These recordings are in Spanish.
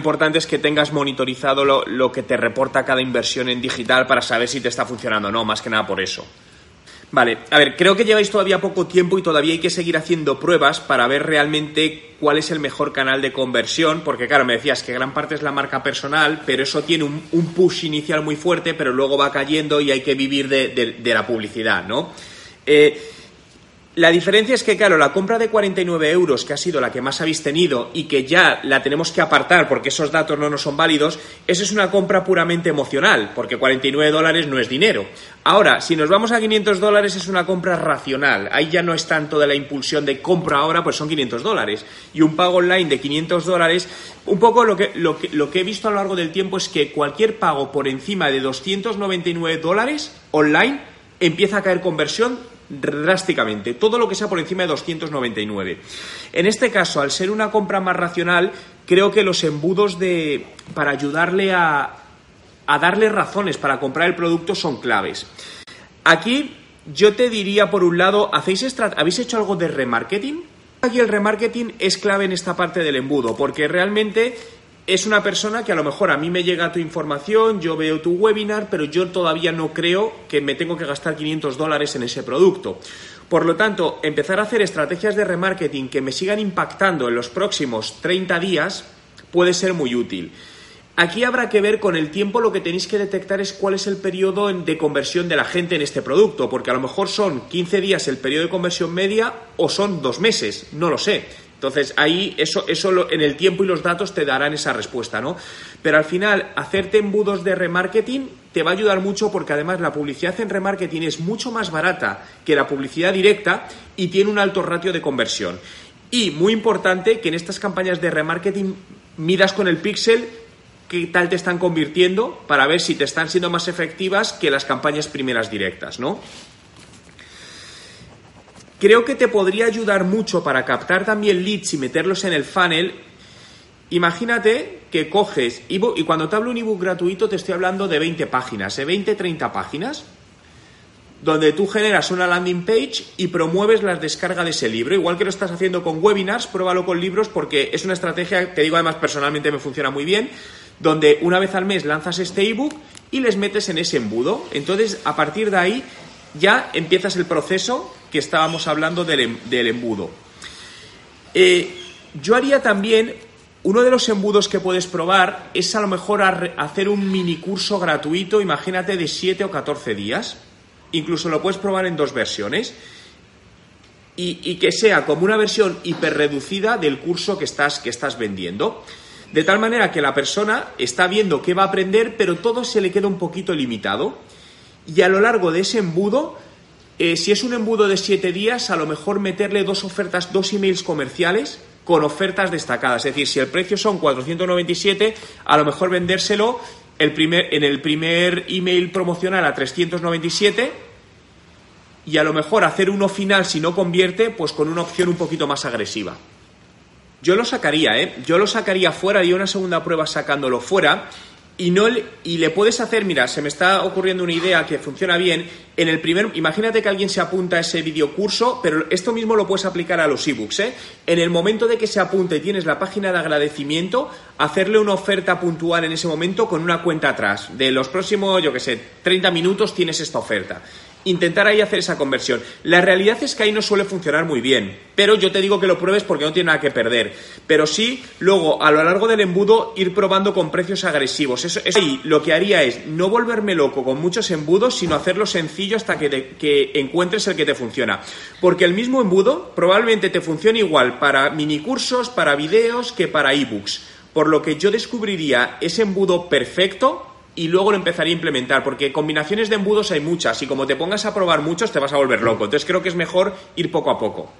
Importante es que tengas monitorizado lo, lo que te reporta cada inversión en digital para saber si te está funcionando o no, más que nada por eso. Vale, a ver, creo que lleváis todavía poco tiempo y todavía hay que seguir haciendo pruebas para ver realmente cuál es el mejor canal de conversión, porque claro, me decías que gran parte es la marca personal, pero eso tiene un, un push inicial muy fuerte, pero luego va cayendo y hay que vivir de, de, de la publicidad, ¿no? Eh, la diferencia es que, claro, la compra de 49 euros, que ha sido la que más habéis tenido y que ya la tenemos que apartar porque esos datos no nos son válidos, esa es una compra puramente emocional, porque 49 dólares no es dinero. Ahora, si nos vamos a 500 dólares es una compra racional. Ahí ya no es tanto de la impulsión de compra ahora, pues son 500 dólares. Y un pago online de 500 dólares, un poco lo que, lo, que, lo que he visto a lo largo del tiempo es que cualquier pago por encima de 299 dólares online empieza a caer conversión drásticamente, todo lo que sea por encima de 299. En este caso, al ser una compra más racional, creo que los embudos de para ayudarle a, a darle razones para comprar el producto son claves. Aquí yo te diría, por un lado, ¿hacéis ¿habéis hecho algo de remarketing? Aquí el remarketing es clave en esta parte del embudo, porque realmente es una persona que a lo mejor a mí me llega tu información, yo veo tu webinar, pero yo todavía no creo que me tengo que gastar 500 dólares en ese producto. Por lo tanto, empezar a hacer estrategias de remarketing que me sigan impactando en los próximos 30 días puede ser muy útil. Aquí habrá que ver con el tiempo lo que tenéis que detectar es cuál es el periodo de conversión de la gente en este producto, porque a lo mejor son 15 días el periodo de conversión media o son dos meses, no lo sé. Entonces ahí eso, eso en el tiempo y los datos te darán esa respuesta, ¿no? Pero al final, hacerte embudos de remarketing te va a ayudar mucho porque además la publicidad en remarketing es mucho más barata que la publicidad directa y tiene un alto ratio de conversión. Y muy importante que en estas campañas de remarketing miras con el pixel qué tal te están convirtiendo para ver si te están siendo más efectivas que las campañas primeras directas, ¿no? Creo que te podría ayudar mucho para captar también leads y meterlos en el funnel. Imagínate que coges ebook, y cuando te hablo un ebook gratuito te estoy hablando de 20 páginas, de 20, 30 páginas, donde tú generas una landing page y promueves la descarga de ese libro. Igual que lo estás haciendo con webinars, pruébalo con libros porque es una estrategia que digo además personalmente me funciona muy bien, donde una vez al mes lanzas este ebook y les metes en ese embudo. Entonces, a partir de ahí ya empiezas el proceso que estábamos hablando del, em, del embudo. Eh, yo haría también, uno de los embudos que puedes probar es a lo mejor hacer un mini curso gratuito, imagínate de 7 o 14 días. Incluso lo puedes probar en dos versiones. Y, y que sea como una versión hiperreducida del curso que estás, que estás vendiendo. De tal manera que la persona está viendo qué va a aprender, pero todo se le queda un poquito limitado. Y a lo largo de ese embudo eh, si es un embudo de siete días, a lo mejor meterle dos ofertas, dos emails comerciales con ofertas destacadas. Es decir, si el precio son 497, a lo mejor vendérselo en el primer email promocional a 397 y a lo mejor hacer uno final si no convierte, pues con una opción un poquito más agresiva. Yo lo sacaría, ¿eh? Yo lo sacaría fuera, y una segunda prueba sacándolo fuera y no y le puedes hacer, mira, se me está ocurriendo una idea que funciona bien. En el primer, imagínate que alguien se apunta a ese videocurso, pero esto mismo lo puedes aplicar a los ebooks, ¿eh? En el momento de que se apunte y tienes la página de agradecimiento, hacerle una oferta puntual en ese momento con una cuenta atrás. De los próximos, yo que sé, 30 minutos tienes esta oferta intentar ahí hacer esa conversión. La realidad es que ahí no suele funcionar muy bien, pero yo te digo que lo pruebes porque no tiene nada que perder. Pero sí, luego, a lo largo del embudo, ir probando con precios agresivos. Eso, eso ahí lo que haría es no volverme loco con muchos embudos, sino hacerlo sencillo hasta que, que encuentres el que te funciona. Porque el mismo embudo probablemente te funcione igual para minicursos, para videos, que para ebooks. Por lo que yo descubriría ese embudo perfecto y luego lo empezaría a implementar, porque combinaciones de embudos hay muchas y como te pongas a probar muchos te vas a volver loco. Entonces creo que es mejor ir poco a poco.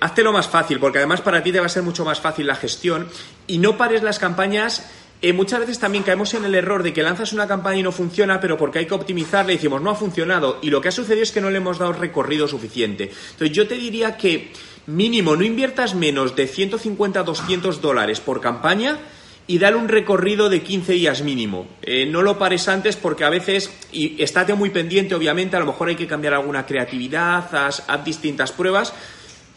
hazte lo más fácil, porque además para ti te va a ser mucho más fácil la gestión y no pares las campañas eh, muchas veces también caemos en el error de que lanzas una campaña y no funciona, pero porque hay que optimizarla y decimos no ha funcionado. Y lo que ha sucedido es que no le hemos dado recorrido suficiente. Entonces yo te diría que mínimo no inviertas menos de 150 a 200 dólares por campaña y dale un recorrido de 15 días mínimo. Eh, no lo pares antes porque a veces, y estate muy pendiente, obviamente, a lo mejor hay que cambiar alguna creatividad, haz distintas pruebas,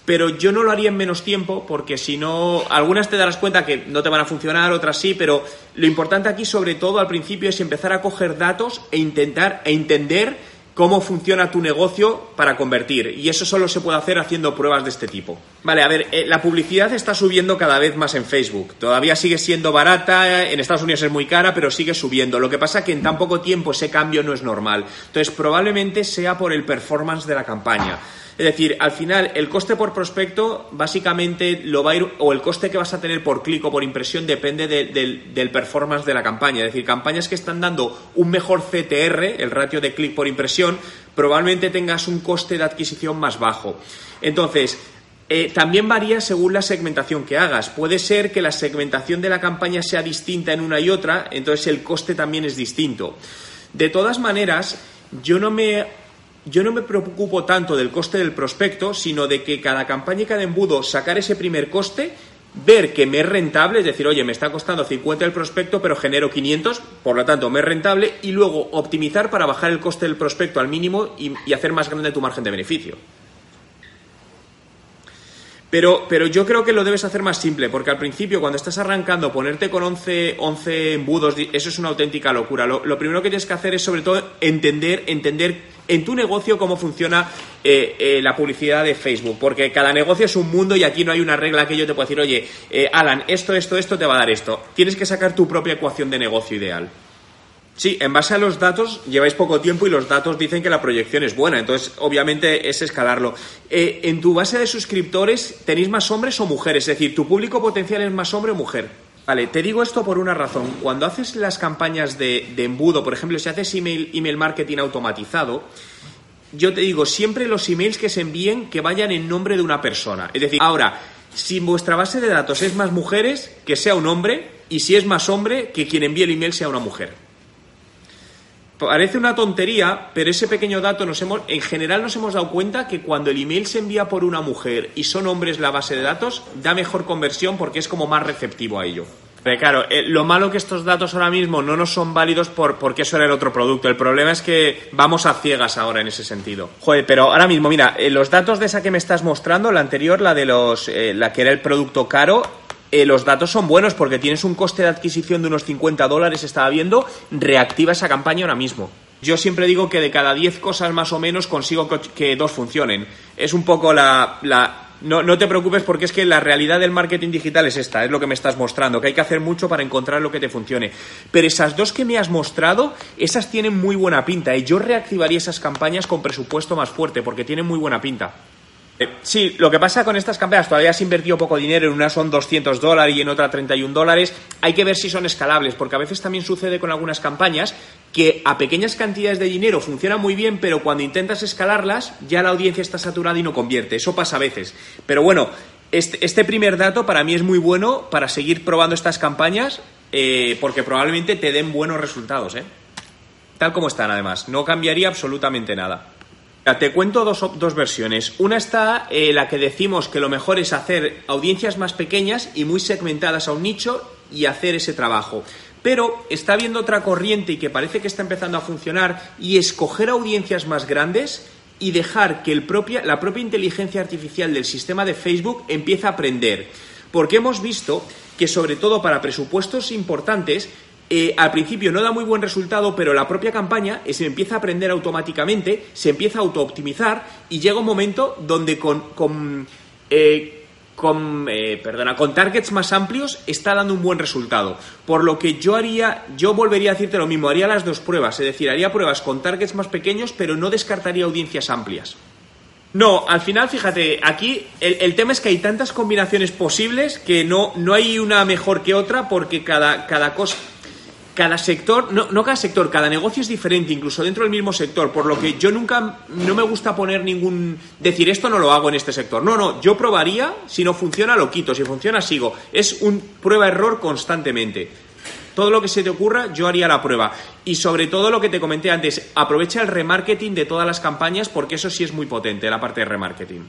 pero yo no lo haría en menos tiempo porque si no, algunas te darás cuenta que no te van a funcionar, otras sí, pero lo importante aquí sobre todo al principio es empezar a coger datos e intentar e entender cómo funciona tu negocio para convertir. Y eso solo se puede hacer haciendo pruebas de este tipo. Vale, a ver, eh, la publicidad está subiendo cada vez más en Facebook. Todavía sigue siendo barata, en Estados Unidos es muy cara, pero sigue subiendo. Lo que pasa es que en tan poco tiempo ese cambio no es normal. Entonces, probablemente sea por el performance de la campaña. Es decir, al final el coste por prospecto básicamente lo va a ir, o el coste que vas a tener por clic o por impresión depende del performance de la campaña. Es decir, campañas que están dando un mejor CTR, el ratio de clic por impresión, probablemente tengas un coste de adquisición más bajo. Entonces, eh, también varía según la segmentación que hagas. Puede ser que la segmentación de la campaña sea distinta en una y otra, entonces el coste también es distinto. De todas maneras, yo no me yo no me preocupo tanto del coste del prospecto, sino de que cada campaña y cada embudo sacar ese primer coste, ver que me es rentable, es decir, oye, me está costando 50 el prospecto, pero genero 500, por lo tanto me es rentable, y luego optimizar para bajar el coste del prospecto al mínimo y, y hacer más grande tu margen de beneficio. Pero, pero yo creo que lo debes hacer más simple, porque al principio, cuando estás arrancando, ponerte con 11, 11 embudos, eso es una auténtica locura. Lo, primero que tienes que hacer es, sobre todo, entender, entender en tu negocio cómo funciona eh, eh, la publicidad de Facebook, porque cada negocio es un mundo y aquí no hay una regla que yo te pueda decir, oye, eh, Alan, esto, esto, esto te va a dar esto. Tienes que sacar tu propia ecuación de negocio ideal. Sí, en base a los datos lleváis poco tiempo y los datos dicen que la proyección es buena, entonces obviamente es escalarlo. Eh, en tu base de suscriptores, ¿tenéis más hombres o mujeres? Es decir, ¿tu público potencial es más hombre o mujer? Vale, te digo esto por una razón. Cuando haces las campañas de, embudo, por ejemplo, si haces email, email marketing automatizado, yo te digo siempre los emails que se envíen que vayan en nombre de una persona. Es decir, ahora, si vuestra base de datos es más mujeres, que sea un hombre, y si es más hombre, que quien envíe el email sea una mujer. Parece una tontería, pero ese pequeño dato nos hemos, en general nos hemos dado cuenta que cuando el email se envía por una mujer y son hombres la base de datos, da mejor conversión porque es como más receptivo a ello. Pero claro, eh, lo malo que estos datos ahora mismo no nos son válidos por, porque eso era el otro producto. El problema es que vamos a ciegas ahora en ese sentido. Joder, pero ahora mismo, mira, eh, los datos de esa que me estás mostrando, la anterior, la de los, eh, la que era el producto caro, eh, los datos son buenos porque tienes un coste de adquisición de unos 50 dólares, estaba viendo, reactiva esa campaña ahora mismo. Yo siempre digo que de cada 10 cosas más o menos consigo que dos funcionen. Es un poco la... No, no, te preocupes porque es que la realidad del marketing digital es esta, es lo que me estás mostrando, que hay que hacer mucho para encontrar lo que te funcione. Pero esas dos que me has mostrado, esas tienen muy buena pinta y yo reactivaría esas campañas con presupuesto más fuerte porque tienen muy buena pinta. Eh, sí, lo que pasa con estas campañas, todavía has invertido poco dinero, en una son 200 dólares y en otra 31 dólares, hay que ver si son escalables, porque a veces también sucede con algunas campañas que a pequeñas cantidades de dinero funcionan muy bien, pero cuando intentas escalarlas ya la audiencia está saturada y no convierte, eso pasa a veces. Pero bueno, este, este primer dato para mí es muy bueno para seguir probando estas campañas, eh, porque probablemente te den buenos resultados, ¿eh? Tal como están además, no cambiaría absolutamente nada. Te cuento dos, versiones. Una está eh, la que decimos que lo mejor es hacer audiencias más pequeñas y muy segmentadas a un nicho y hacer ese trabajo. Pero está habiendo otra corriente y que parece que está empezando a funcionar y escoger audiencias más grandes y dejar que el propia, la propia inteligencia artificial del sistema de Facebook empiece a aprender. Porque hemos visto que sobre todo para presupuestos importantes eh, al principio no da muy buen resultado, pero la propia campaña se empieza a aprender automáticamente, se empieza a auto-optimizar y llega un momento donde con, con, eh, con, eh, perdona, con targets más amplios está dando un buen resultado. Por lo que yo haría, yo volvería a decirte lo mismo, haría las dos pruebas, es decir, haría pruebas con targets más pequeños, pero no descartaría audiencias amplias. No, al final, fíjate, aquí el, el, tema es que hay tantas combinaciones posibles que no, no hay una mejor que otra porque cada, cada cosa cada sector, no, no cada sector, cada negocio es diferente, incluso dentro del mismo sector, por lo que yo nunca, no me gusta poner ningún, decir esto no lo hago en este sector. No, no, yo probaría, si no funciona lo quito, si funciona sigo. Es un prueba-error constantemente. Todo lo que se te ocurra, yo haría la prueba. Y sobre todo lo que te comenté antes, aprovecha el remarketing de todas las campañas porque eso sí es muy potente, la parte de remarketing.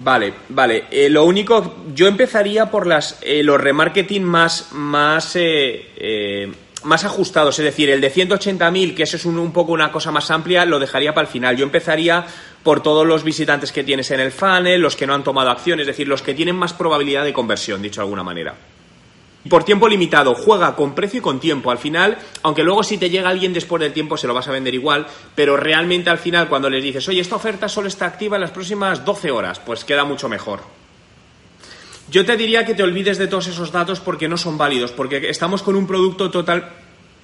Vale, vale. Eh, lo único, yo empezaría por las, eh, los remarketing más, más, eh, más ajustados, es decir, el de 180.000, que eso es un, un, poco una cosa más amplia, lo dejaría para el final. Yo empezaría por todos los visitantes que tienes en el funnel, los que no han tomado acción, es decir, los que tienen más probabilidad de conversión, dicho de alguna manera por tiempo limitado, juega con precio y con tiempo. Al final, aunque luego si te llega alguien después del tiempo se lo vas a vender igual, pero realmente al final cuando les dices, oye, esta oferta solo está activa en las próximas 12 horas, pues queda mucho mejor. Yo te diría que te olvides de todos esos datos porque no son válidos, porque estamos con un producto total,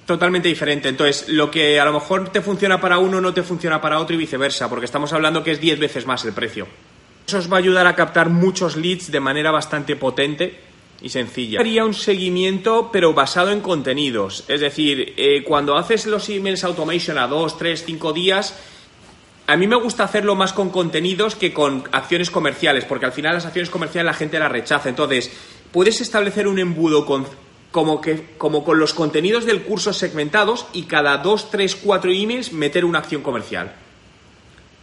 totalmente diferente. Entonces, lo que a lo mejor te funciona para uno no te funciona para otro y viceversa, porque estamos hablando que es 10 veces más el precio. Eso os va a ayudar a captar muchos leads de manera bastante potente y sencilla. Haría un seguimiento, pero basado en contenidos. Es decir, eh, cuando haces los emails automation a dos, tres, cinco días, a mí me gusta hacerlo más con contenidos que con acciones comerciales, porque al final las acciones comerciales la gente las rechaza. Entonces, puedes establecer un embudo con, como, que, como con los contenidos del curso segmentados y cada dos, tres, cuatro emails meter una acción comercial.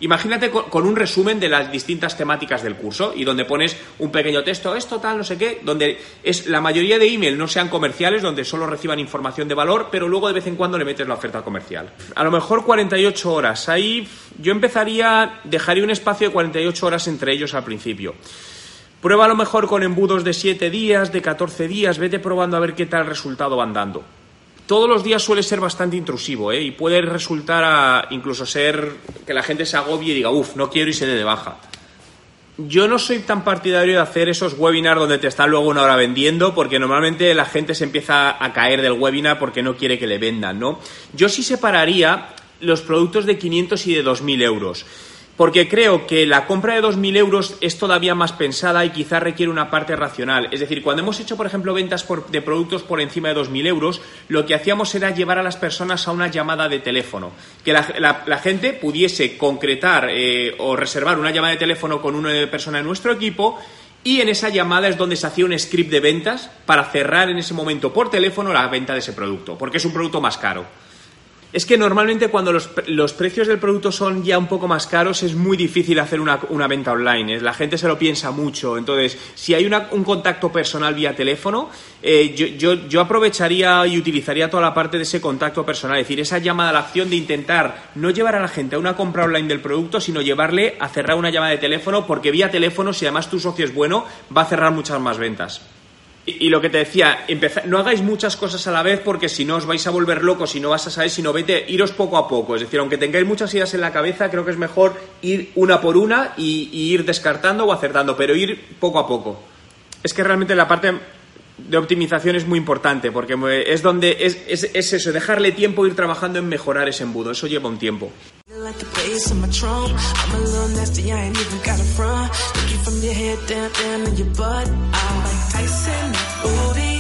Imagínate con, un resumen de las distintas temáticas del curso y donde pones un pequeño texto, esto tal, no sé qué, donde es la mayoría de email no sean comerciales, donde solo reciban información de valor, pero luego de vez en cuando le metes la oferta comercial. A lo mejor 48 horas. Ahí yo empezaría, dejaría un espacio de 48 horas entre ellos al principio. Prueba a lo mejor con embudos de 7 días, de 14 días, vete probando a ver qué tal resultado van dando todos los días suele ser bastante intrusivo ¿eh? y puede resultar a incluso ser que la gente se agobie y diga, uff, no quiero y se dé de baja. Yo no soy tan partidario de hacer esos webinars donde te están luego una hora vendiendo, porque normalmente la gente se empieza a caer del webinar porque no quiere que le vendan, ¿no? Yo sí separaría los productos de 500 y de 2.000 euros porque creo que la compra de 2.000 euros es todavía más pensada y quizás requiere una parte racional. Es decir, cuando hemos hecho, por ejemplo, ventas de productos por encima de 2.000 euros, lo que hacíamos era llevar a las personas a una llamada de teléfono, que la, gente pudiese concretar eh, o reservar una llamada de teléfono con una persona de nuestro equipo y en esa llamada es donde se hacía un script de ventas para cerrar en ese momento por teléfono la venta de ese producto, porque es un producto más caro. Es que normalmente cuando los, los, precios del producto son ya un poco más caros es muy difícil hacer una, una venta online. ¿eh? La gente se lo piensa mucho. Entonces, si hay un contacto personal vía teléfono, eh, yo, yo, yo, aprovecharía y utilizaría toda la parte de ese contacto personal. Es decir, esa llamada a la acción de intentar no llevar a la gente a una compra online del producto, sino llevarle a cerrar una llamada de teléfono, porque vía teléfono, si además tu socio es bueno, va a cerrar muchas más ventas. Y, lo que te decía, no hagáis muchas cosas a la vez porque si no os vais a volver locos y no vas a saber, sino vete, iros poco a poco. Es decir, aunque tengáis muchas ideas en la cabeza, creo que es mejor ir una por una y, ir descartando o acertando, pero ir poco a poco. Es que realmente la parte de optimización es muy importante porque es donde es, es, es eso, dejarle tiempo ir trabajando en mejorar ese embudo. Eso lleva un tiempo. this in my trunk. I'm a little nasty, I ain't even got a front. Looking from your head down, down in your butt. I like Tyson, booty.